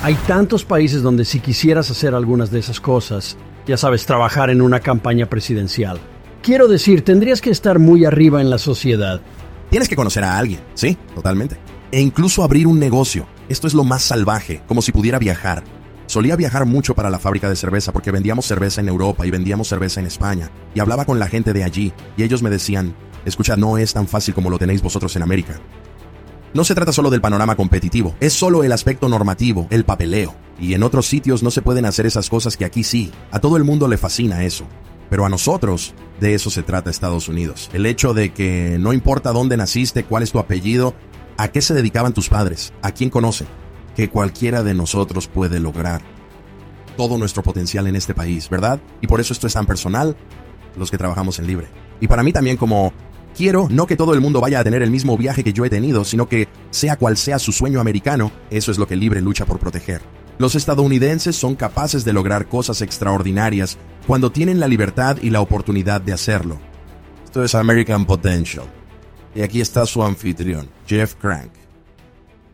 Hay tantos países donde si quisieras hacer algunas de esas cosas, ya sabes, trabajar en una campaña presidencial. Quiero decir, tendrías que estar muy arriba en la sociedad. Tienes que conocer a alguien, sí, totalmente. E incluso abrir un negocio. Esto es lo más salvaje, como si pudiera viajar. Solía viajar mucho para la fábrica de cerveza porque vendíamos cerveza en Europa y vendíamos cerveza en España. Y hablaba con la gente de allí y ellos me decían, escucha, no es tan fácil como lo tenéis vosotros en América. No se trata solo del panorama competitivo, es solo el aspecto normativo, el papeleo. Y en otros sitios no se pueden hacer esas cosas que aquí sí. A todo el mundo le fascina eso. Pero a nosotros, de eso se trata Estados Unidos. El hecho de que no importa dónde naciste, cuál es tu apellido, a qué se dedicaban tus padres, a quién conocen, que cualquiera de nosotros puede lograr todo nuestro potencial en este país, ¿verdad? Y por eso esto es tan personal, los que trabajamos en libre. Y para mí también como Quiero no que todo el mundo vaya a tener el mismo viaje que yo he tenido, sino que, sea cual sea su sueño americano, eso es lo que Libre lucha por proteger. Los estadounidenses son capaces de lograr cosas extraordinarias cuando tienen la libertad y la oportunidad de hacerlo. Esto es American Potential. Y aquí está su anfitrión, Jeff Crank.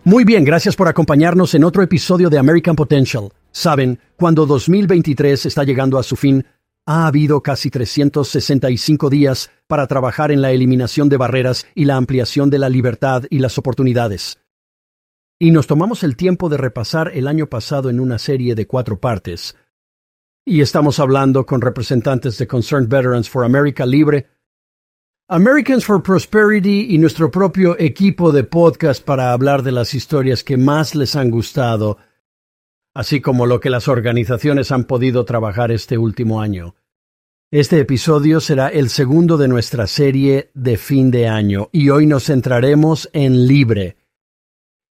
Muy bien, gracias por acompañarnos en otro episodio de American Potential. Saben, cuando 2023 está llegando a su fin, ha habido casi 365 días para trabajar en la eliminación de barreras y la ampliación de la libertad y las oportunidades. Y nos tomamos el tiempo de repasar el año pasado en una serie de cuatro partes. Y estamos hablando con representantes de Concerned Veterans for America Libre, Americans for Prosperity y nuestro propio equipo de podcast para hablar de las historias que más les han gustado así como lo que las organizaciones han podido trabajar este último año. Este episodio será el segundo de nuestra serie de fin de año y hoy nos centraremos en Libre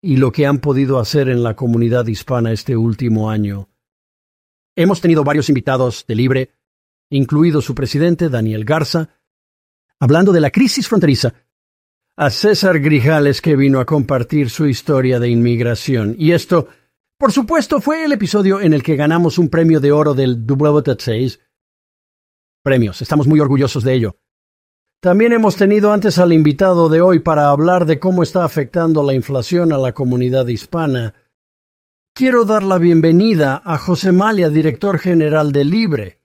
y lo que han podido hacer en la comunidad hispana este último año. Hemos tenido varios invitados de Libre, incluido su presidente Daniel Garza, hablando de la crisis fronteriza, a César Grijales que vino a compartir su historia de inmigración, y esto por supuesto, fue el episodio en el que ganamos un premio de oro del WT6. Premios, estamos muy orgullosos de ello. También hemos tenido antes al invitado de hoy para hablar de cómo está afectando la inflación a la comunidad hispana. Quiero dar la bienvenida a José Malia, director general de Libre.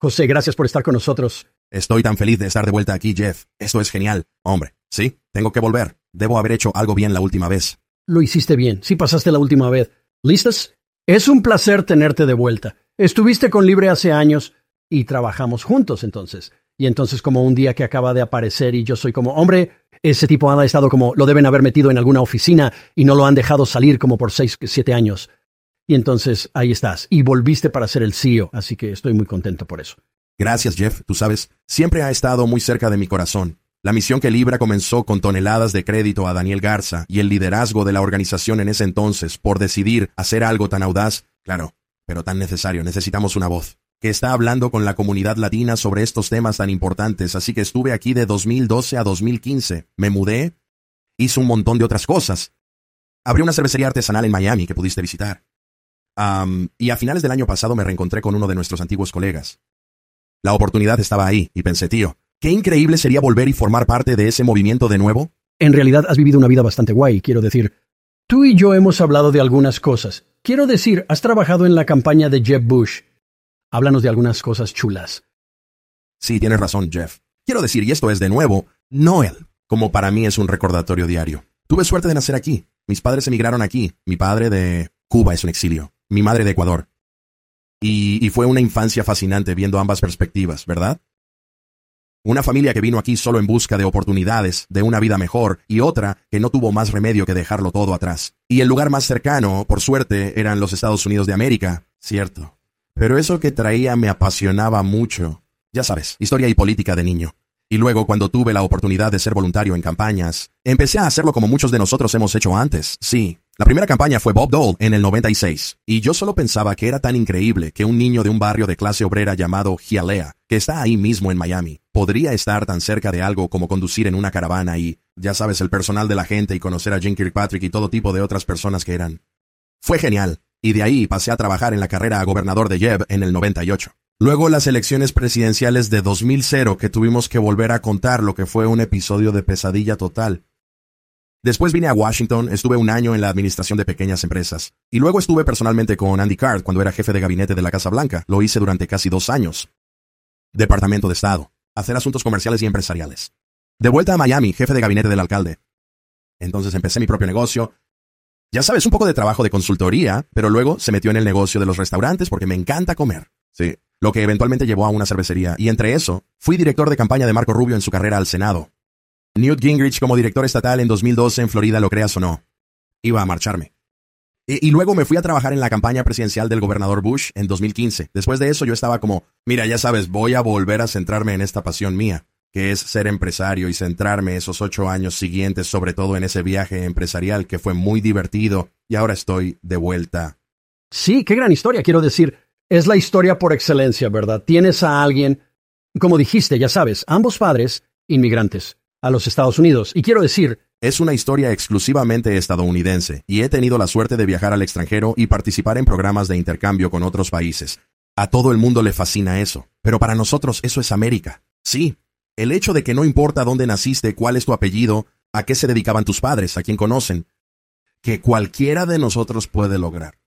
José, gracias por estar con nosotros. Estoy tan feliz de estar de vuelta aquí, Jeff. Esto es genial. Hombre, sí, tengo que volver. Debo haber hecho algo bien la última vez. Lo hiciste bien, sí pasaste la última vez. ¿Listas? Es un placer tenerte de vuelta. Estuviste con Libre hace años y trabajamos juntos entonces. Y entonces como un día que acaba de aparecer y yo soy como, hombre, ese tipo ha estado como, lo deben haber metido en alguna oficina y no lo han dejado salir como por seis, siete años. Y entonces ahí estás. Y volviste para ser el CEO, así que estoy muy contento por eso. Gracias, Jeff. Tú sabes, siempre ha estado muy cerca de mi corazón. La misión que Libra comenzó con toneladas de crédito a Daniel Garza y el liderazgo de la organización en ese entonces por decidir hacer algo tan audaz, claro, pero tan necesario, necesitamos una voz que está hablando con la comunidad latina sobre estos temas tan importantes, así que estuve aquí de 2012 a 2015, me mudé, hice un montón de otras cosas. Abrí una cervecería artesanal en Miami que pudiste visitar. y a finales del año pasado me reencontré con uno de nuestros antiguos colegas. La oportunidad estaba ahí y pensé, tío, Qué increíble sería volver y formar parte de ese movimiento de nuevo. En realidad has vivido una vida bastante guay, quiero decir. Tú y yo hemos hablado de algunas cosas. Quiero decir, has trabajado en la campaña de Jeb Bush. Háblanos de algunas cosas chulas. Sí, tienes razón, Jeff. Quiero decir, y esto es de nuevo, Noel, como para mí es un recordatorio diario. Tuve suerte de nacer aquí. Mis padres emigraron aquí. Mi padre de Cuba es un exilio. Mi madre de Ecuador. Y, y fue una infancia fascinante viendo ambas perspectivas, ¿verdad? Una familia que vino aquí solo en busca de oportunidades, de una vida mejor, y otra que no tuvo más remedio que dejarlo todo atrás. Y el lugar más cercano, por suerte, eran los Estados Unidos de América, cierto. Pero eso que traía me apasionaba mucho. Ya sabes, historia y política de niño. Y luego, cuando tuve la oportunidad de ser voluntario en campañas, empecé a hacerlo como muchos de nosotros hemos hecho antes, sí, la primera campaña fue Bob Dole en el 96, y yo solo pensaba que era tan increíble que un niño de un barrio de clase obrera llamado Hialeah, que está ahí mismo en Miami, podría estar tan cerca de algo como conducir en una caravana y, ya sabes, el personal de la gente y conocer a Jim Kirkpatrick y todo tipo de otras personas que eran. Fue genial, y de ahí pasé a trabajar en la carrera a gobernador de Jeb en el 98. Luego las elecciones presidenciales de 2000 que tuvimos que volver a contar lo que fue un episodio de pesadilla total. Después vine a Washington, estuve un año en la administración de pequeñas empresas. Y luego estuve personalmente con Andy Card cuando era jefe de gabinete de la Casa Blanca. Lo hice durante casi dos años. Departamento de Estado. Hacer asuntos comerciales y empresariales. De vuelta a Miami, jefe de gabinete del alcalde. Entonces empecé mi propio negocio. Ya sabes, un poco de trabajo de consultoría, pero luego se metió en el negocio de los restaurantes porque me encanta comer. Sí. Lo que eventualmente llevó a una cervecería. Y entre eso, fui director de campaña de Marco Rubio en su carrera al Senado. Newt Gingrich como director estatal en 2012 en Florida, lo creas o no. Iba a marcharme. Y, luego me fui a trabajar en la campaña presidencial del gobernador Bush en 2015. Después de eso yo estaba como, mira, ya sabes, voy a volver a centrarme en esta pasión mía, que es ser empresario y centrarme esos ocho años siguientes, sobre todo en ese viaje empresarial que fue muy divertido y ahora estoy de vuelta. Sí, qué gran historia, quiero decir. Es la historia por excelencia, ¿verdad? Tienes a alguien, como dijiste, ya sabes, ambos padres, inmigrantes, a los Estados Unidos. Y quiero decir, es una historia exclusivamente estadounidense, y he tenido la suerte de viajar al extranjero y participar en programas de intercambio con otros países. A todo el mundo le fascina eso, pero para nosotros eso es América. Sí, el hecho de que no importa dónde naciste, cuál es tu apellido, a qué se dedicaban tus padres, a quién conocen, que cualquiera de nosotros puede lograr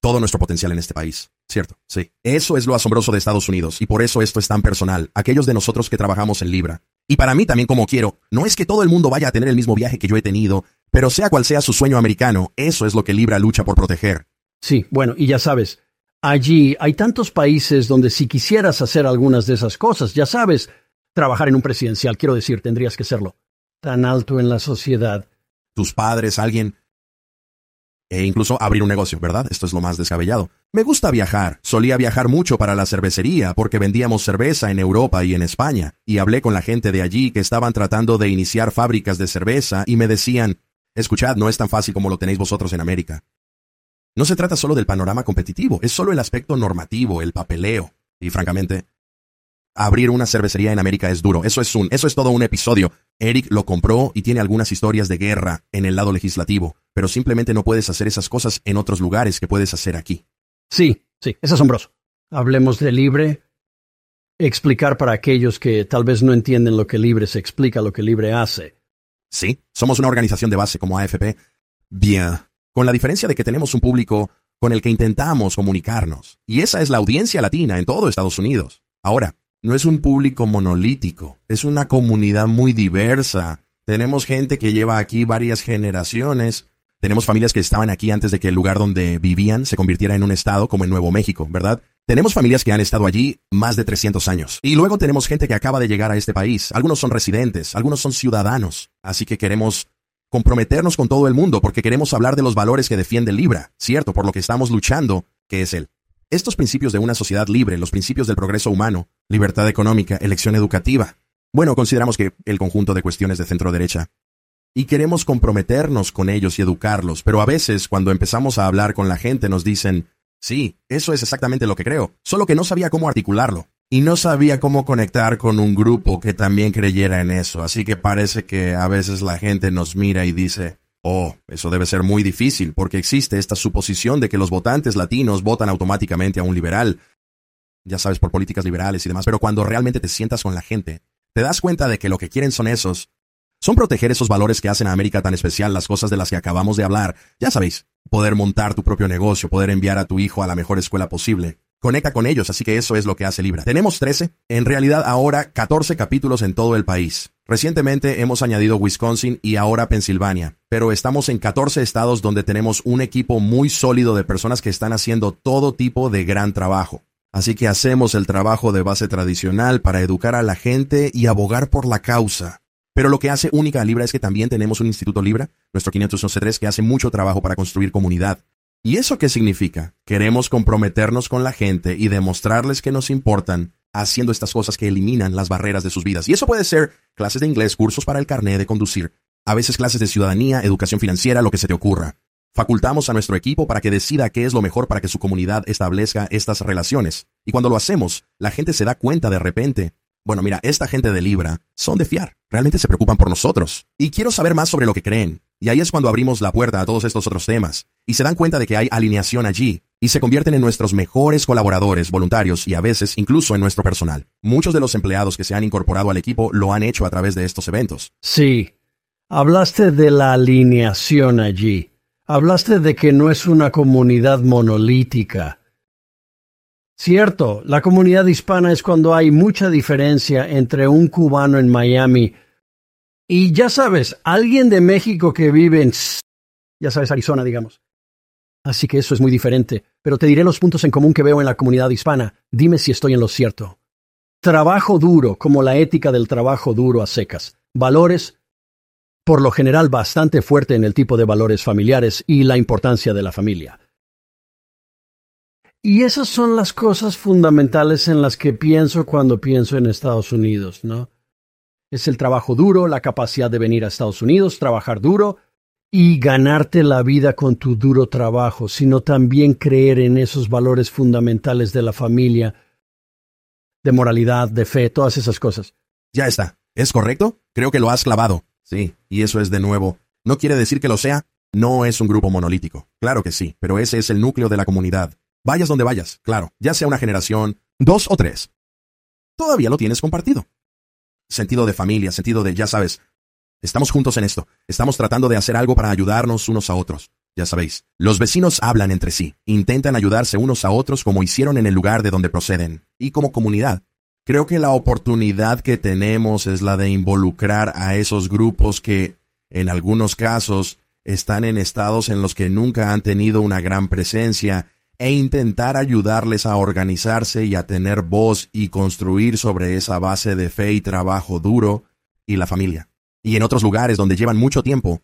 todo nuestro potencial en este país. ¿Cierto? Sí. Eso es lo asombroso de Estados Unidos, y por eso esto es tan personal. Aquellos de nosotros que trabajamos en Libra, y para mí también como quiero, no es que todo el mundo vaya a tener el mismo viaje que yo he tenido, pero sea cual sea su sueño americano, eso es lo que Libra lucha por proteger. Sí, bueno, y ya sabes, allí hay tantos países donde si quisieras hacer algunas de esas cosas, ya sabes, trabajar en un presidencial, quiero decir, tendrías que serlo. Tan alto en la sociedad. Tus padres, alguien, e incluso abrir un negocio, ¿verdad? Esto es lo más descabellado. Me gusta viajar. Solía viajar mucho para la cervecería porque vendíamos cerveza en Europa y en España. Y hablé con la gente de allí que estaban tratando de iniciar fábricas de cerveza y me decían, escuchad, no es tan fácil como lo tenéis vosotros en América. No se trata solo del panorama competitivo, es solo el aspecto normativo, el papeleo. Y francamente, abrir una cervecería en América es duro. Eso es un, eso es todo un episodio. Eric lo compró y tiene algunas historias de guerra en el lado legislativo, pero simplemente no puedes hacer esas cosas en otros lugares que puedes hacer aquí. Sí, sí, es asombroso. Hablemos de libre. Explicar para aquellos que tal vez no entienden lo que libre se explica, lo que libre hace. Sí, somos una organización de base como AFP. Bien, con la diferencia de que tenemos un público con el que intentamos comunicarnos, y esa es la audiencia latina en todo Estados Unidos. Ahora, no es un público monolítico, es una comunidad muy diversa. Tenemos gente que lleva aquí varias generaciones. Tenemos familias que estaban aquí antes de que el lugar donde vivían se convirtiera en un estado como en Nuevo México, ¿verdad? Tenemos familias que han estado allí más de 300 años. Y luego tenemos gente que acaba de llegar a este país. Algunos son residentes, algunos son ciudadanos. Así que queremos comprometernos con todo el mundo porque queremos hablar de los valores que defiende Libra, ¿cierto? Por lo que estamos luchando, que es él. Estos principios de una sociedad libre, los principios del progreso humano, libertad económica, elección educativa, bueno, consideramos que el conjunto de cuestiones de centro derecha. Y queremos comprometernos con ellos y educarlos, pero a veces cuando empezamos a hablar con la gente nos dicen, sí, eso es exactamente lo que creo, solo que no sabía cómo articularlo. Y no sabía cómo conectar con un grupo que también creyera en eso, así que parece que a veces la gente nos mira y dice, Oh, eso debe ser muy difícil, porque existe esta suposición de que los votantes latinos votan automáticamente a un liberal. Ya sabes, por políticas liberales y demás, pero cuando realmente te sientas con la gente, te das cuenta de que lo que quieren son esos. Son proteger esos valores que hacen a América tan especial, las cosas de las que acabamos de hablar. Ya sabéis, poder montar tu propio negocio, poder enviar a tu hijo a la mejor escuela posible, Conecta con ellos, así que eso es lo que hace Libra. Tenemos 13, en realidad ahora 14 capítulos en todo el país. Recientemente hemos añadido Wisconsin y ahora Pensilvania, pero estamos en 14 estados donde tenemos un equipo muy sólido de personas que están haciendo todo tipo de gran trabajo. Así que hacemos el trabajo de base tradicional para educar a la gente y abogar por la causa. Pero lo que hace única a Libra es que también tenemos un Instituto Libra, nuestro 511.3, que hace mucho trabajo para construir comunidad. ¿Y eso qué significa? Queremos comprometernos con la gente y demostrarles que nos importan haciendo estas cosas que eliminan las barreras de sus vidas. Y eso puede ser clases de inglés, cursos para el carnet de conducir, a veces clases de ciudadanía, educación financiera, lo que se te ocurra. Facultamos a nuestro equipo para que decida qué es lo mejor para que su comunidad establezca estas relaciones. Y cuando lo hacemos, la gente se da cuenta de repente. Bueno, mira, esta gente de Libra son de fiar. Realmente se preocupan por nosotros. Y quiero saber más sobre lo que creen. Y ahí es cuando abrimos la puerta a todos estos otros temas, y se dan cuenta de que hay alineación allí, y se convierten en nuestros mejores colaboradores, voluntarios y a veces incluso en nuestro personal. Muchos de los empleados que se han incorporado al equipo lo han hecho a través de estos eventos. Sí. Hablaste de la alineación allí. Hablaste de que no es una comunidad monolítica. Cierto, la comunidad hispana es cuando hay mucha diferencia entre un cubano en Miami y ya sabes, alguien de México que vive en, ya sabes, Arizona, digamos. Así que eso es muy diferente, pero te diré los puntos en común que veo en la comunidad hispana. Dime si estoy en lo cierto. Trabajo duro, como la ética del trabajo duro a secas. Valores, por lo general bastante fuerte en el tipo de valores familiares y la importancia de la familia. Y esas son las cosas fundamentales en las que pienso cuando pienso en Estados Unidos, ¿no? Es el trabajo duro, la capacidad de venir a Estados Unidos, trabajar duro y ganarte la vida con tu duro trabajo, sino también creer en esos valores fundamentales de la familia, de moralidad, de fe, todas esas cosas. Ya está. ¿Es correcto? Creo que lo has clavado. Sí, y eso es de nuevo. No quiere decir que lo sea. No es un grupo monolítico. Claro que sí, pero ese es el núcleo de la comunidad. Vayas donde vayas, claro, ya sea una generación, dos o tres. Todavía lo tienes compartido. Sentido de familia, sentido de, ya sabes, estamos juntos en esto, estamos tratando de hacer algo para ayudarnos unos a otros. Ya sabéis, los vecinos hablan entre sí, intentan ayudarse unos a otros como hicieron en el lugar de donde proceden, y como comunidad. Creo que la oportunidad que tenemos es la de involucrar a esos grupos que, en algunos casos, están en estados en los que nunca han tenido una gran presencia e intentar ayudarles a organizarse y a tener voz y construir sobre esa base de fe y trabajo duro y la familia. Y en otros lugares donde llevan mucho tiempo,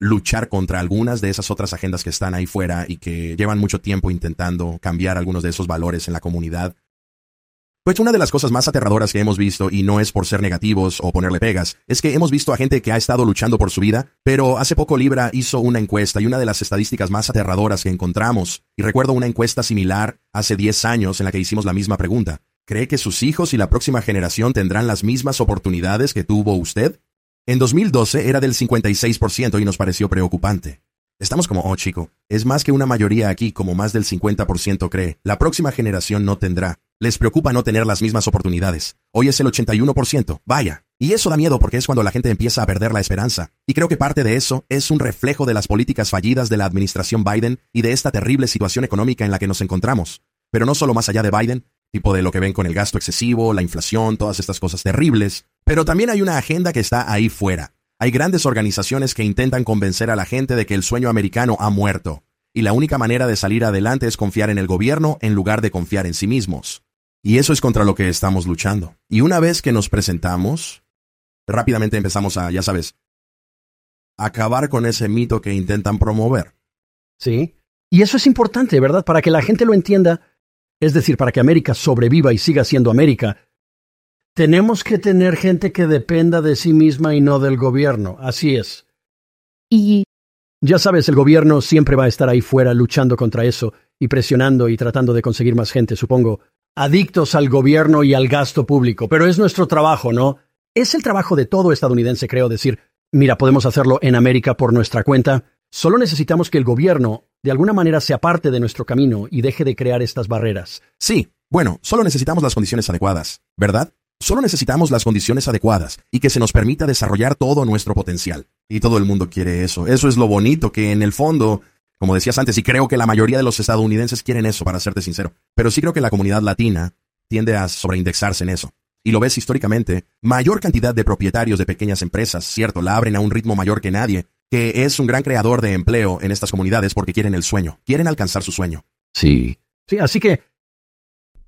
luchar contra algunas de esas otras agendas que están ahí fuera y que llevan mucho tiempo intentando cambiar algunos de esos valores en la comunidad pues una de las cosas más aterradoras que hemos visto, y no es por ser negativos o ponerle pegas, es que hemos visto a gente que ha estado luchando por su vida, pero hace poco Libra hizo una encuesta y una de las estadísticas más aterradoras que encontramos, y recuerdo una encuesta similar hace 10 años en la que hicimos la misma pregunta. ¿Cree que sus hijos y la próxima generación tendrán las mismas oportunidades que tuvo usted? En 2012 era del 56% y nos pareció preocupante. Estamos como, oh chico, es más que una mayoría aquí, como más del 50% cree. La próxima generación no tendrá. Les preocupa no tener las mismas oportunidades. Hoy es el 81%. Vaya. Y eso da miedo porque es cuando la gente empieza a perder la esperanza. Y creo que parte de eso es un reflejo de las políticas fallidas de la administración Biden y de esta terrible situación económica en la que nos encontramos. Pero no solo más allá de Biden, tipo de lo que ven con el gasto excesivo, la inflación, todas estas cosas terribles, pero también hay una agenda que está ahí fuera hay grandes organizaciones que intentan convencer a la gente de que el sueño americano ha muerto, y la única manera de salir adelante es confiar en el gobierno en lugar de confiar en sí mismos. Y eso es contra lo que estamos luchando. Y una vez que nos presentamos, rápidamente empezamos a, ya sabes, acabar con ese mito que intentan promover. Sí. Y eso es importante, ¿verdad? Para que la gente lo entienda, es decir, para que América sobreviva y siga siendo América, tenemos que tener gente que dependa de sí misma y no del gobierno. Así es. Y... Ya sabes, el gobierno siempre va a estar ahí fuera luchando contra eso y presionando y tratando de conseguir más gente, supongo. Adictos al gobierno y al gasto público. Pero es nuestro trabajo, ¿no? Es el trabajo de todo estadounidense, creo, decir, mira, podemos hacerlo en América por nuestra cuenta. Solo necesitamos que el gobierno, de alguna manera, se aparte de nuestro camino y deje de crear estas barreras. Sí, bueno, solo necesitamos las condiciones adecuadas, ¿verdad? Solo necesitamos las condiciones adecuadas y que se nos permita desarrollar todo nuestro potencial. Y todo el mundo quiere eso. Eso es lo bonito, que en el fondo, como decías antes, y creo que la mayoría de los estadounidenses quieren eso, para serte sincero. Pero sí creo que la comunidad latina tiende a sobreindexarse en eso. Y lo ves históricamente, mayor cantidad de propietarios de pequeñas empresas, cierto, la abren a un ritmo mayor que nadie, que es un gran creador de empleo en estas comunidades porque quieren el sueño, quieren alcanzar su sueño. Sí. Sí, así que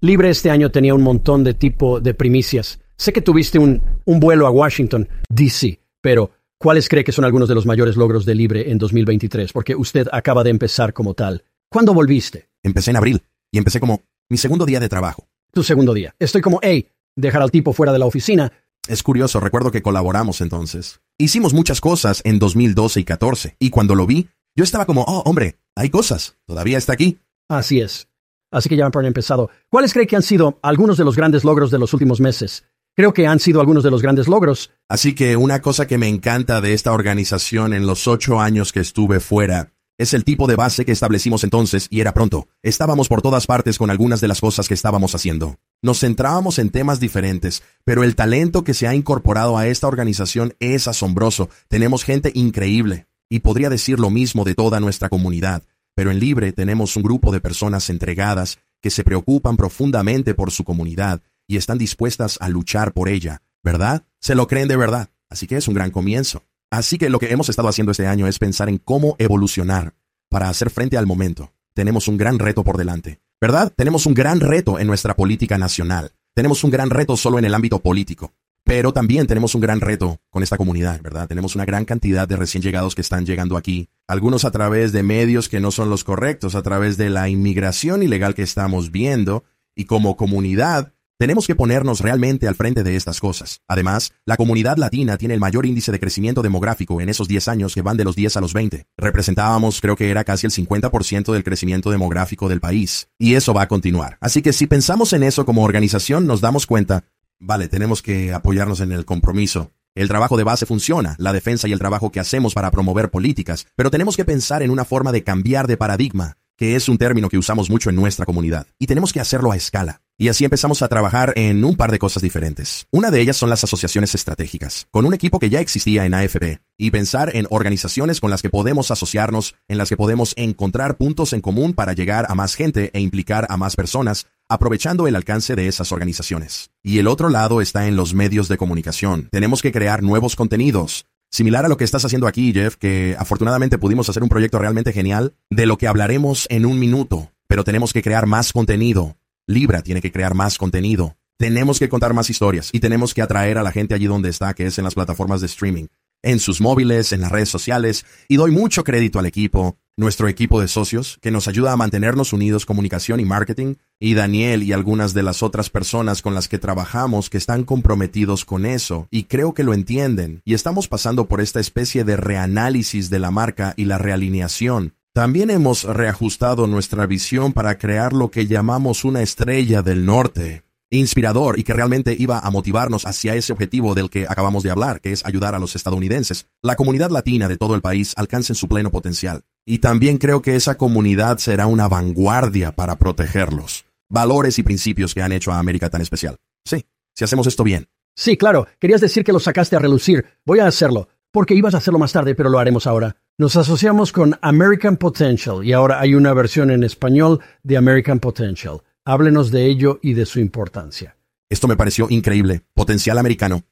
Libre este año tenía un montón de tipo de primicias. Sé que tuviste un, un vuelo a Washington, D.C., pero ¿cuáles cree que son algunos de los mayores logros de Libre en 2023? Porque usted acaba de empezar como tal. ¿Cuándo volviste? Empecé en abril y empecé como mi segundo día de trabajo. Tu segundo día. Estoy como, hey, dejar al tipo fuera de la oficina. Es curioso, recuerdo que colaboramos entonces. Hicimos muchas cosas en 2012 y 14, y cuando lo vi, yo estaba como, oh, hombre, hay cosas, todavía está aquí. Así es. Así que ya han empezado. ¿Cuáles cree que han sido algunos de los grandes logros de los últimos meses? Creo que han sido algunos de los grandes logros. Así que una cosa que me encanta de esta organización en los ocho años que estuve fuera es el tipo de base que establecimos entonces y era pronto. Estábamos por todas partes con algunas de las cosas que estábamos haciendo. Nos centrábamos en temas diferentes, pero el talento que se ha incorporado a esta organización es asombroso. Tenemos gente increíble. Y podría decir lo mismo de toda nuestra comunidad. Pero en Libre tenemos un grupo de personas entregadas que se preocupan profundamente por su comunidad y están dispuestas a luchar por ella, ¿verdad? Se lo creen de verdad. Así que es un gran comienzo. Así que lo que hemos estado haciendo este año es pensar en cómo evolucionar para hacer frente al momento. Tenemos un gran reto por delante, ¿verdad? Tenemos un gran reto en nuestra política nacional. Tenemos un gran reto solo en el ámbito político. Pero también tenemos un gran reto con esta comunidad, ¿verdad? Tenemos una gran cantidad de recién llegados que están llegando aquí, algunos a través de medios que no son los correctos, a través de la inmigración ilegal que estamos viendo, y como comunidad tenemos que ponernos realmente al frente de estas cosas. Además, la comunidad latina tiene el mayor índice de crecimiento demográfico en esos 10 años que van de los 10 a los 20. Representábamos, creo que era casi el 50% del crecimiento demográfico del país. Y eso va a continuar. Así que si pensamos en eso como organización, nos damos cuenta, vale, tenemos que apoyarnos en el compromiso. El trabajo de base funciona, la defensa y el trabajo que hacemos para promover políticas, pero tenemos que pensar en una forma de cambiar de paradigma, que es un término que usamos mucho en nuestra comunidad, y tenemos que hacerlo a escala. Y así empezamos a trabajar en un par de cosas diferentes. Una de ellas son las asociaciones estratégicas, con un equipo que ya existía en AFP, y pensar en organizaciones con las que podemos asociarnos, en las que podemos encontrar puntos en común para llegar a más gente e implicar a más personas, aprovechando el alcance de esas organizaciones. Y el otro lado está en los medios de comunicación. Tenemos que crear nuevos contenidos, Similar a lo que estás haciendo aquí, Jeff, que afortunadamente pudimos hacer un proyecto realmente genial, de lo que hablaremos en un minuto, pero tenemos que crear más contenido, Libra tiene que crear más contenido. Tenemos que contar más historias y tenemos que atraer a la gente allí donde está, que es en las plataformas de streaming, en sus móviles, en las redes sociales. Y doy mucho crédito al equipo, nuestro equipo de socios, que nos ayuda a mantenernos unidos comunicación y marketing, y Daniel y algunas de las otras personas con las que trabajamos que están comprometidos con eso, y creo que lo entienden, y estamos pasando por esta especie de reanálisis de la marca y la realineación también hemos reajustado nuestra visión para crear lo que llamamos una estrella del norte, inspirador y que realmente iba a motivarnos hacia ese objetivo del que acabamos de hablar, que es ayudar a los estadounidenses, la comunidad latina de todo el país alcancen su pleno potencial. Y también creo que esa comunidad será una vanguardia para protegerlos. Valores y principios que han hecho a América tan especial. Sí, si hacemos esto bien. Sí, claro, querías decir que lo sacaste a relucir. Voy a hacerlo, porque ibas a hacerlo más tarde, pero lo haremos ahora. Nos asociamos con American Potential y ahora hay una versión en español de American Potential. Háblenos de ello y de su importancia. Esto me pareció increíble. Potencial americano.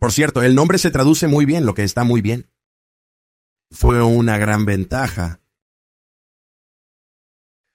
Por cierto, el nombre se traduce muy bien, lo que está muy bien. Fue una gran ventaja.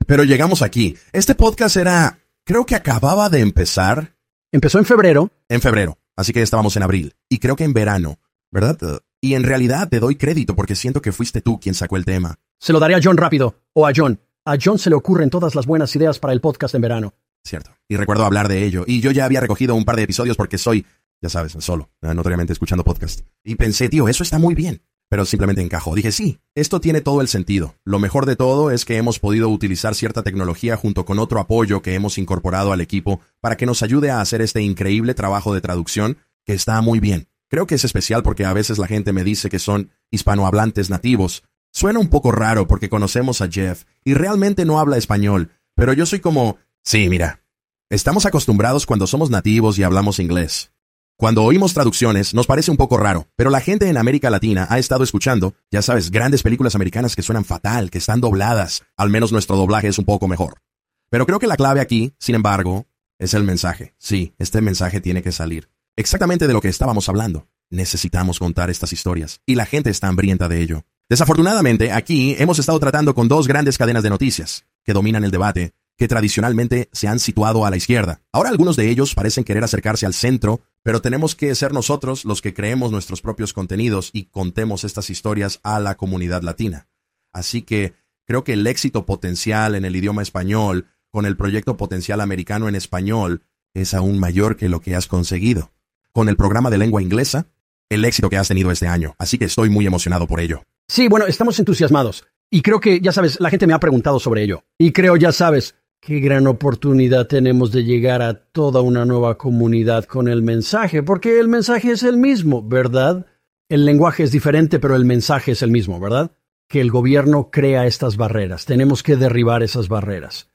Pero llegamos aquí. Este podcast era, creo que acababa de empezar. Empezó en febrero. En febrero. Así que estábamos en abril. Y creo que en verano. ¿Verdad? Y en realidad te doy crédito porque siento que fuiste tú quien sacó el tema. Se lo daré a John rápido. O a John. A John se le ocurren todas las buenas ideas para el podcast en verano. Cierto. Y recuerdo hablar de ello. Y yo ya había recogido un par de episodios porque soy, ya sabes, solo, notoriamente escuchando podcast. Y pensé, tío, eso está muy bien. Pero simplemente encajó. Dije, sí, esto tiene todo el sentido. Lo mejor de todo es que hemos podido utilizar cierta tecnología junto con otro apoyo que hemos incorporado al equipo para que nos ayude a hacer este increíble trabajo de traducción que está muy bien. Creo que es especial porque a veces la gente me dice que son hispanohablantes nativos. Suena un poco raro porque conocemos a Jeff y realmente no habla español, pero yo soy como, sí, mira, estamos acostumbrados cuando somos nativos y hablamos inglés. Cuando oímos traducciones nos parece un poco raro, pero la gente en América Latina ha estado escuchando, ya sabes, grandes películas americanas que suenan fatal, que están dobladas, al menos nuestro doblaje es un poco mejor. Pero creo que la clave aquí, sin embargo, es el mensaje. Sí, este mensaje tiene que salir. Exactamente de lo que estábamos hablando. Necesitamos contar estas historias y la gente está hambrienta de ello. Desafortunadamente, aquí hemos estado tratando con dos grandes cadenas de noticias que dominan el debate, que tradicionalmente se han situado a la izquierda. Ahora algunos de ellos parecen querer acercarse al centro, pero tenemos que ser nosotros los que creemos nuestros propios contenidos y contemos estas historias a la comunidad latina. Así que creo que el éxito potencial en el idioma español, con el proyecto potencial americano en español, es aún mayor que lo que has conseguido con el programa de lengua inglesa, el éxito que has tenido este año. Así que estoy muy emocionado por ello. Sí, bueno, estamos entusiasmados. Y creo que, ya sabes, la gente me ha preguntado sobre ello. Y creo, ya sabes, qué gran oportunidad tenemos de llegar a toda una nueva comunidad con el mensaje, porque el mensaje es el mismo, ¿verdad? El lenguaje es diferente, pero el mensaje es el mismo, ¿verdad? Que el gobierno crea estas barreras. Tenemos que derribar esas barreras.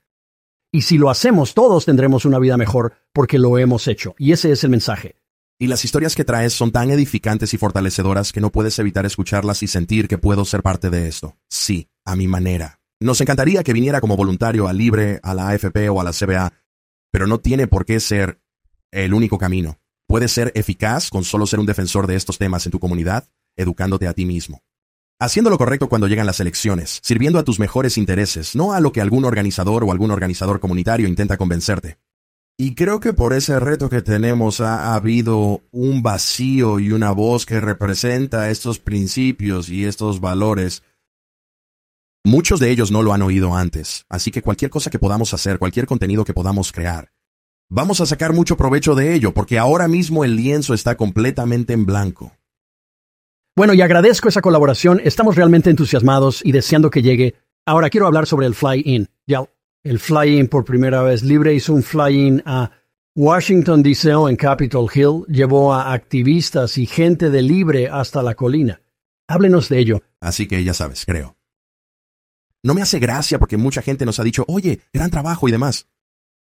Y si lo hacemos, todos tendremos una vida mejor porque lo hemos hecho. Y ese es el mensaje. Y las historias que traes son tan edificantes y fortalecedoras que no puedes evitar escucharlas y sentir que puedo ser parte de esto. Sí, a mi manera. Nos encantaría que viniera como voluntario a Libre, a la AFP o a la CBA, pero no tiene por qué ser el único camino. Puedes ser eficaz con solo ser un defensor de estos temas en tu comunidad, educándote a ti mismo. Haciendo lo correcto cuando llegan las elecciones, sirviendo a tus mejores intereses, no a lo que algún organizador o algún organizador comunitario intenta convencerte. Y creo que por ese reto que tenemos ha habido un vacío y una voz que representa estos principios y estos valores. Muchos de ellos no lo han oído antes, así que cualquier cosa que podamos hacer, cualquier contenido que podamos crear, vamos a sacar mucho provecho de ello, porque ahora mismo el lienzo está completamente en blanco. Bueno, y agradezco esa colaboración, estamos realmente entusiasmados y deseando que llegue. Ahora quiero hablar sobre el fly-in. Ya el fly-in por primera vez. Libre hizo un fly-in a Washington, D.C. en Capitol Hill, llevó a activistas y gente de Libre hasta la colina. Háblenos de ello. Así que ya sabes, creo. No me hace gracia porque mucha gente nos ha dicho, oye, gran trabajo y demás.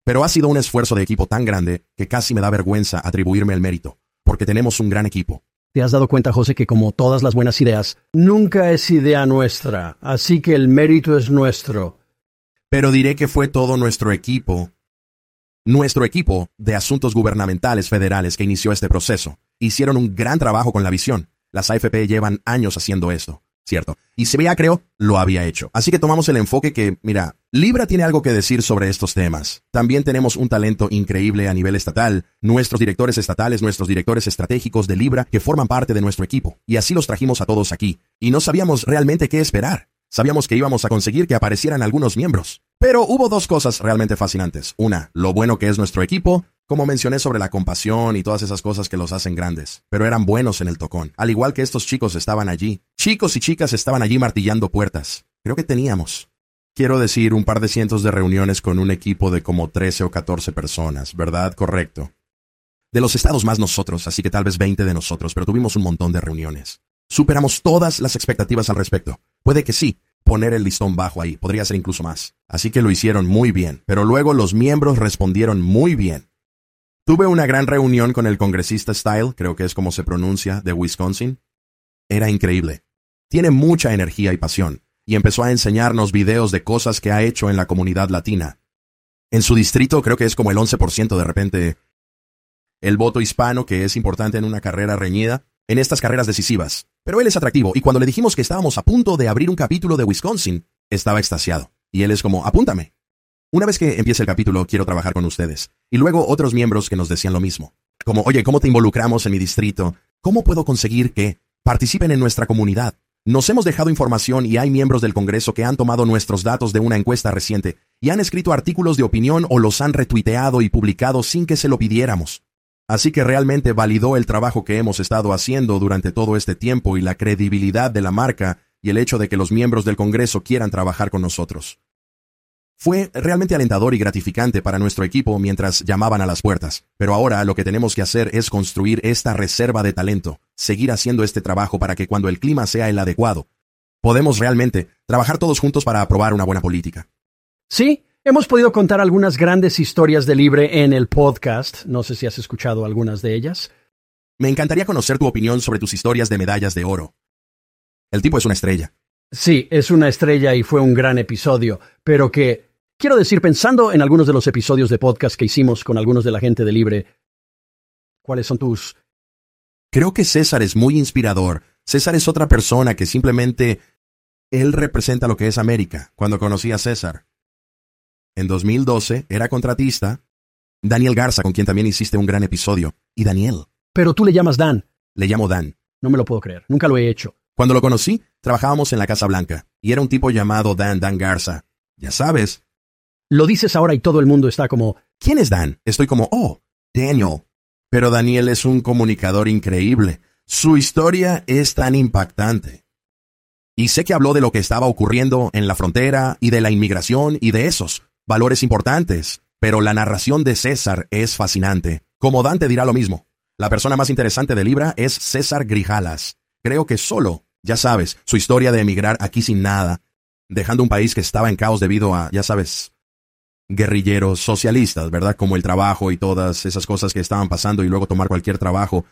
Pero ha sido un esfuerzo de equipo tan grande que casi me da vergüenza atribuirme el mérito, porque tenemos un gran equipo. ¿Te has dado cuenta, José, que como todas las buenas ideas, nunca es idea nuestra, así que el mérito es nuestro? Pero diré que fue todo nuestro equipo, nuestro equipo de asuntos gubernamentales federales que inició este proceso. Hicieron un gran trabajo con la visión. Las AFP llevan años haciendo esto, ¿cierto? Y CBA, creo, lo había hecho. Así que tomamos el enfoque que, mira, Libra tiene algo que decir sobre estos temas. También tenemos un talento increíble a nivel estatal, nuestros directores estatales, nuestros directores estratégicos de Libra, que forman parte de nuestro equipo. Y así los trajimos a todos aquí. Y no sabíamos realmente qué esperar. Sabíamos que íbamos a conseguir que aparecieran algunos miembros. Pero hubo dos cosas realmente fascinantes. Una, lo bueno que es nuestro equipo, como mencioné sobre la compasión y todas esas cosas que los hacen grandes. Pero eran buenos en el tocón. Al igual que estos chicos estaban allí. Chicos y chicas estaban allí martillando puertas. Creo que teníamos. Quiero decir, un par de cientos de reuniones con un equipo de como 13 o 14 personas, ¿verdad? Correcto. De los estados más nosotros, así que tal vez 20 de nosotros, pero tuvimos un montón de reuniones. Superamos todas las expectativas al respecto. Puede que sí, poner el listón bajo ahí, podría ser incluso más. Así que lo hicieron muy bien, pero luego los miembros respondieron muy bien. Tuve una gran reunión con el congresista Style, creo que es como se pronuncia, de Wisconsin. Era increíble. Tiene mucha energía y pasión, y empezó a enseñarnos videos de cosas que ha hecho en la comunidad latina. En su distrito creo que es como el 11% de repente. El voto hispano, que es importante en una carrera reñida, en estas carreras decisivas. Pero él es atractivo y cuando le dijimos que estábamos a punto de abrir un capítulo de Wisconsin, estaba extasiado. Y él es como, apúntame. Una vez que empiece el capítulo, quiero trabajar con ustedes. Y luego otros miembros que nos decían lo mismo. Como, oye, ¿cómo te involucramos en mi distrito? ¿Cómo puedo conseguir que participen en nuestra comunidad? Nos hemos dejado información y hay miembros del Congreso que han tomado nuestros datos de una encuesta reciente y han escrito artículos de opinión o los han retuiteado y publicado sin que se lo pidiéramos. Así que realmente validó el trabajo que hemos estado haciendo durante todo este tiempo y la credibilidad de la marca y el hecho de que los miembros del Congreso quieran trabajar con nosotros. Fue realmente alentador y gratificante para nuestro equipo mientras llamaban a las puertas, pero ahora lo que tenemos que hacer es construir esta reserva de talento, seguir haciendo este trabajo para que cuando el clima sea el adecuado, podemos realmente trabajar todos juntos para aprobar una buena política. Sí, Hemos podido contar algunas grandes historias de Libre en el podcast. No sé si has escuchado algunas de ellas. Me encantaría conocer tu opinión sobre tus historias de medallas de oro. El tipo es una estrella. Sí, es una estrella y fue un gran episodio, pero que, quiero decir, pensando en algunos de los episodios de podcast que hicimos con algunos de la gente de Libre, ¿cuáles son tus... Creo que César es muy inspirador. César es otra persona que simplemente... Él representa lo que es América. Cuando conocí a César, en 2012 era contratista. Daniel Garza, con quien también hiciste un gran episodio. Y Daniel. Pero tú le llamas Dan. Le llamo Dan. No me lo puedo creer. Nunca lo he hecho. Cuando lo conocí, trabajábamos en la Casa Blanca. Y era un tipo llamado Dan, Dan Garza. Ya sabes. Lo dices ahora y todo el mundo está como... ¿Quién es Dan? Estoy como, oh, Daniel. Pero Daniel es un comunicador increíble. Su historia es tan impactante. Y sé que habló de lo que estaba ocurriendo en la frontera y de la inmigración y de esos valores importantes, pero la narración de César es fascinante. Como Dante dirá lo mismo, la persona más interesante de Libra es César Grijalas. Creo que solo, ya sabes, su historia de emigrar aquí sin nada, dejando un país que estaba en caos debido a, ya sabes, guerrilleros socialistas, ¿verdad? Como el trabajo y todas esas cosas que estaban pasando y luego tomar cualquier trabajo.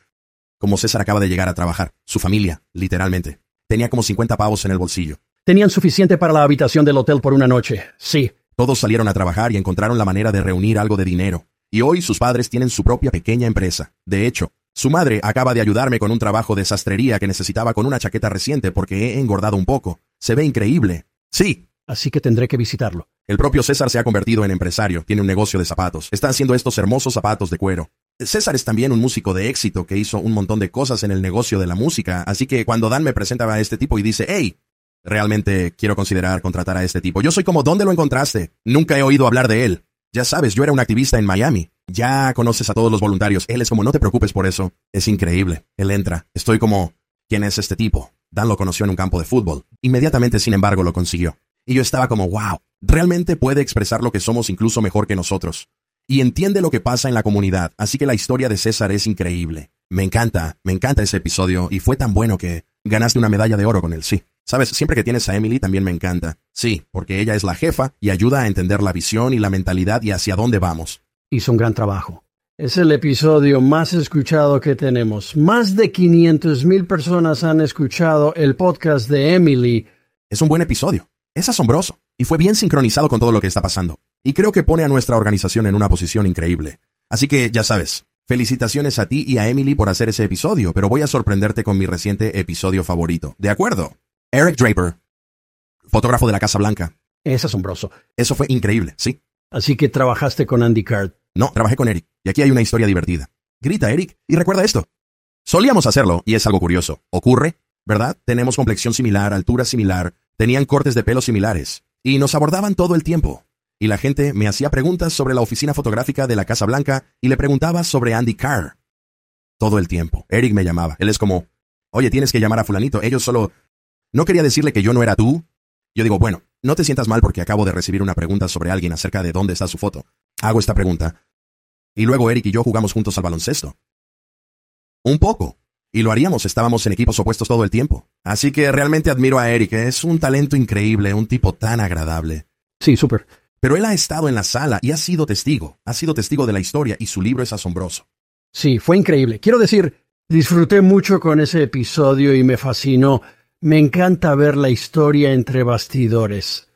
Como César acaba de llegar a trabajar, su familia, literalmente. Tenía como 50 pavos en el bolsillo. Tenían suficiente para la habitación del hotel por una noche. Sí. Todos salieron a trabajar y encontraron la manera de reunir algo de dinero. Y hoy sus padres tienen su propia pequeña empresa. De hecho, su madre acaba de ayudarme con un trabajo de sastrería que necesitaba con una chaqueta reciente porque he engordado un poco. Se ve increíble. Sí. Así que tendré que visitarlo. El propio César se ha convertido en empresario, tiene un negocio de zapatos. Está haciendo estos hermosos zapatos de cuero. César es también un músico de éxito que hizo un montón de cosas en el negocio de la música, así que cuando Dan me presenta a este tipo y dice, hey, realmente quiero considerar contratar a este tipo. Yo soy como, ¿dónde lo encontraste? Nunca he oído hablar de él. Ya sabes, yo era un activista en Miami. Ya conoces a todos los voluntarios. Él es como, no te preocupes por eso. Es increíble. Él entra. Estoy como, ¿quién es este tipo? Dan lo conoció en un campo de fútbol. Inmediatamente, sin embargo, lo consiguió. Y yo estaba como, wow, realmente puede expresar lo que somos incluso mejor que nosotros y entiende lo que pasa en la comunidad, así que la historia de César es increíble. Me encanta, me encanta ese episodio y fue tan bueno que ganaste una medalla de oro con él, sí. Sabes, siempre que tienes a Emily también me encanta. Sí, porque ella es la jefa y ayuda a entender la visión y la mentalidad y hacia dónde vamos. Hizo un gran trabajo. Es el episodio más escuchado que tenemos. Más de 500 mil personas han escuchado el podcast de Emily. Es un buen episodio. Es asombroso. Y fue bien sincronizado con todo lo que está pasando. Y creo que pone a nuestra organización en una posición increíble. Así que, ya sabes, felicitaciones a ti y a Emily por hacer ese episodio, pero voy a sorprenderte con mi reciente episodio favorito. ¿De acuerdo? Eric Draper, fotógrafo de la Casa Blanca. Es asombroso. Eso fue increíble, sí. Así que trabajaste con Andy Card. No, trabajé con Eric. Y aquí hay una historia divertida. Grita, Eric, y recuerda esto. Solíamos hacerlo, y es algo curioso. Ocurre, ¿verdad? Tenemos complexión similar, altura similar, tenían cortes de pelo similares, y nos abordaban todo el tiempo y la gente me hacía preguntas sobre la oficina fotográfica de la Casa Blanca y le preguntaba sobre Andy Carr. Todo el tiempo. Eric me llamaba. Él es como, oye, tienes que llamar a fulanito. Ellos solo... No quería decirle que yo no era tú. Yo digo, bueno, no te sientas mal porque acabo de recibir una pregunta sobre alguien acerca de dónde está su foto. Hago esta pregunta. Y luego Eric y yo jugamos juntos al baloncesto. Un poco. Y lo haríamos, estábamos en equipos opuestos todo el tiempo. Así que realmente admiro a Eric, es un talento increíble, un tipo tan agradable. Sí, súper. Pero él ha estado en la sala y ha sido testigo, ha sido testigo de la historia y su libro es asombroso. Sí, fue increíble. Quiero decir, disfruté mucho con ese episodio y me fascinó. Me encanta ver la historia entre bastidores.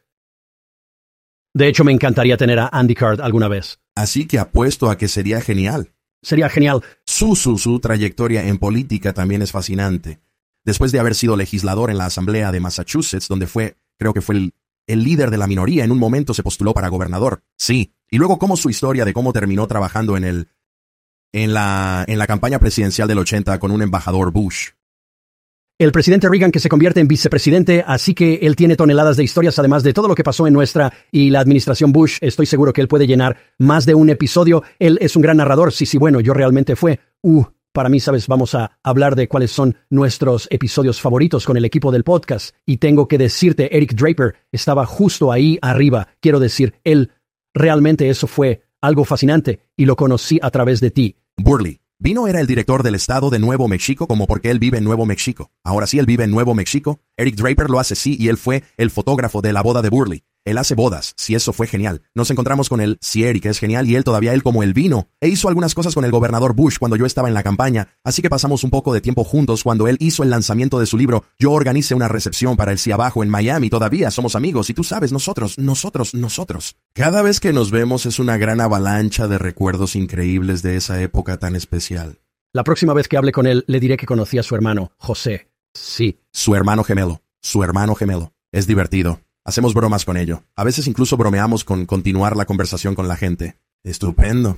De hecho, me encantaría tener a Andy Card alguna vez. Así que apuesto a que sería genial. Sería genial. Su, su, su trayectoria en política también es fascinante. Después de haber sido legislador en la Asamblea de Massachusetts, donde fue, creo que fue el el líder de la minoría en un momento se postuló para gobernador. Sí. Y luego cómo su historia de cómo terminó trabajando en el en la en la campaña presidencial del 80 con un embajador Bush. El presidente Reagan que se convierte en vicepresidente, así que él tiene toneladas de historias, además de todo lo que pasó en nuestra y la administración Bush. Estoy seguro que él puede llenar más de un episodio. Él es un gran narrador. Sí, sí, bueno, yo realmente fue. Uh, para mí, sabes, vamos a hablar de cuáles son nuestros episodios favoritos con el equipo del podcast. Y tengo que decirte, Eric Draper estaba justo ahí arriba. Quiero decir, él realmente eso fue algo fascinante y lo conocí a través de ti. Burley. Vino era el director del estado de Nuevo México como porque él vive en Nuevo México. Ahora sí, él vive en Nuevo México. Eric Draper lo hace sí y él fue el fotógrafo de la boda de Burley. Él hace bodas, si eso fue genial. Nos encontramos con él, si Eric es genial y él todavía él como él vino. E hizo algunas cosas con el gobernador Bush cuando yo estaba en la campaña, así que pasamos un poco de tiempo juntos cuando él hizo el lanzamiento de su libro. Yo organicé una recepción para el Si Abajo en Miami, todavía somos amigos y tú sabes, nosotros, nosotros, nosotros. Cada vez que nos vemos es una gran avalancha de recuerdos increíbles de esa época tan especial. La próxima vez que hable con él le diré que conocí a su hermano, José. Sí. Su hermano gemelo, su hermano gemelo. Es divertido. Hacemos bromas con ello. A veces incluso bromeamos con continuar la conversación con la gente. Estupendo.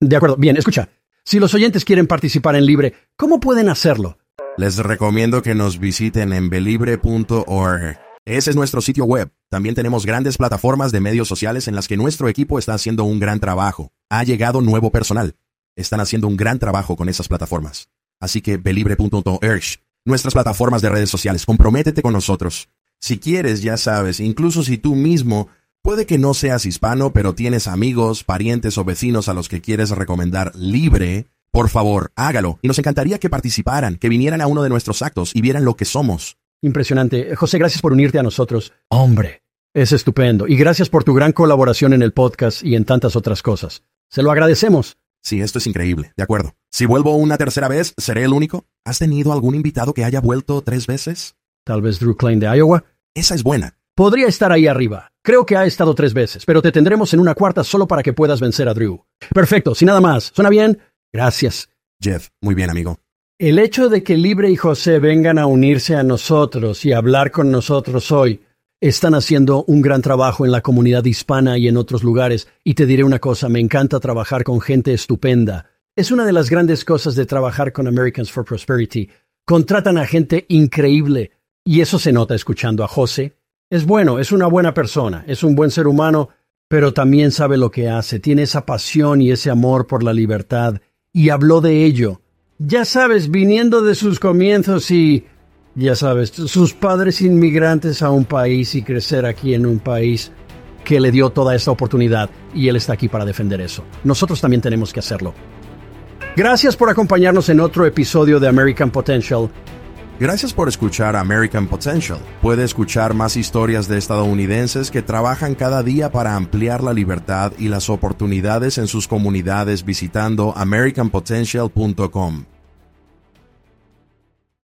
De acuerdo. Bien, escucha. Si los oyentes quieren participar en Libre, ¿cómo pueden hacerlo? Les recomiendo que nos visiten en belibre.org. Ese es nuestro sitio web. También tenemos grandes plataformas de medios sociales en las que nuestro equipo está haciendo un gran trabajo. Ha llegado nuevo personal. Están haciendo un gran trabajo con esas plataformas. Así que belibre.org. Nuestras plataformas de redes sociales. Comprométete con nosotros. Si quieres, ya sabes, incluso si tú mismo, puede que no seas hispano, pero tienes amigos, parientes o vecinos a los que quieres recomendar libre, por favor, hágalo. Y nos encantaría que participaran, que vinieran a uno de nuestros actos y vieran lo que somos. Impresionante. José, gracias por unirte a nosotros. Hombre, Es estupendo. Y gracias por tu gran colaboración en el podcast y en tantas otras cosas. Se lo agradecemos. Sí, esto es increíble. De acuerdo. Si vuelvo una tercera vez, ¿seré el único? ¿Has tenido algún invitado que haya vuelto tres veces? Tal vez Drew Klein de Iowa. Esa es buena. Podría estar ahí arriba. Creo que ha estado tres veces, pero te tendremos en una cuarta solo para que puedas vencer a Drew. Perfecto, sin nada más. ¿Suena bien? Gracias. Jeff, muy bien, amigo. El hecho de que Libre y José vengan a unirse a nosotros y hablar con nosotros hoy, están haciendo un gran trabajo en la comunidad hispana y en otros lugares, y te diré una cosa, me encanta trabajar con gente estupenda. Es una de las grandes cosas de trabajar con Americans for Prosperity. Contratan a gente increíble, y eso se nota escuchando a José. Es bueno, es una buena persona, es un buen ser humano, pero también sabe lo que hace, tiene esa pasión y ese amor por la libertad, y habló de ello. Ya sabes, viniendo de sus comienzos y ya sabes, sus padres inmigrantes a un país y crecer aquí en un país que le dio toda esta oportunidad y él está aquí para defender eso. Nosotros también tenemos que hacerlo. Gracias por acompañarnos en otro episodio de American Potential. Gracias por escuchar American Potential. Puede escuchar más historias de estadounidenses que trabajan cada día para ampliar la libertad y las oportunidades en sus comunidades visitando americanpotential.com.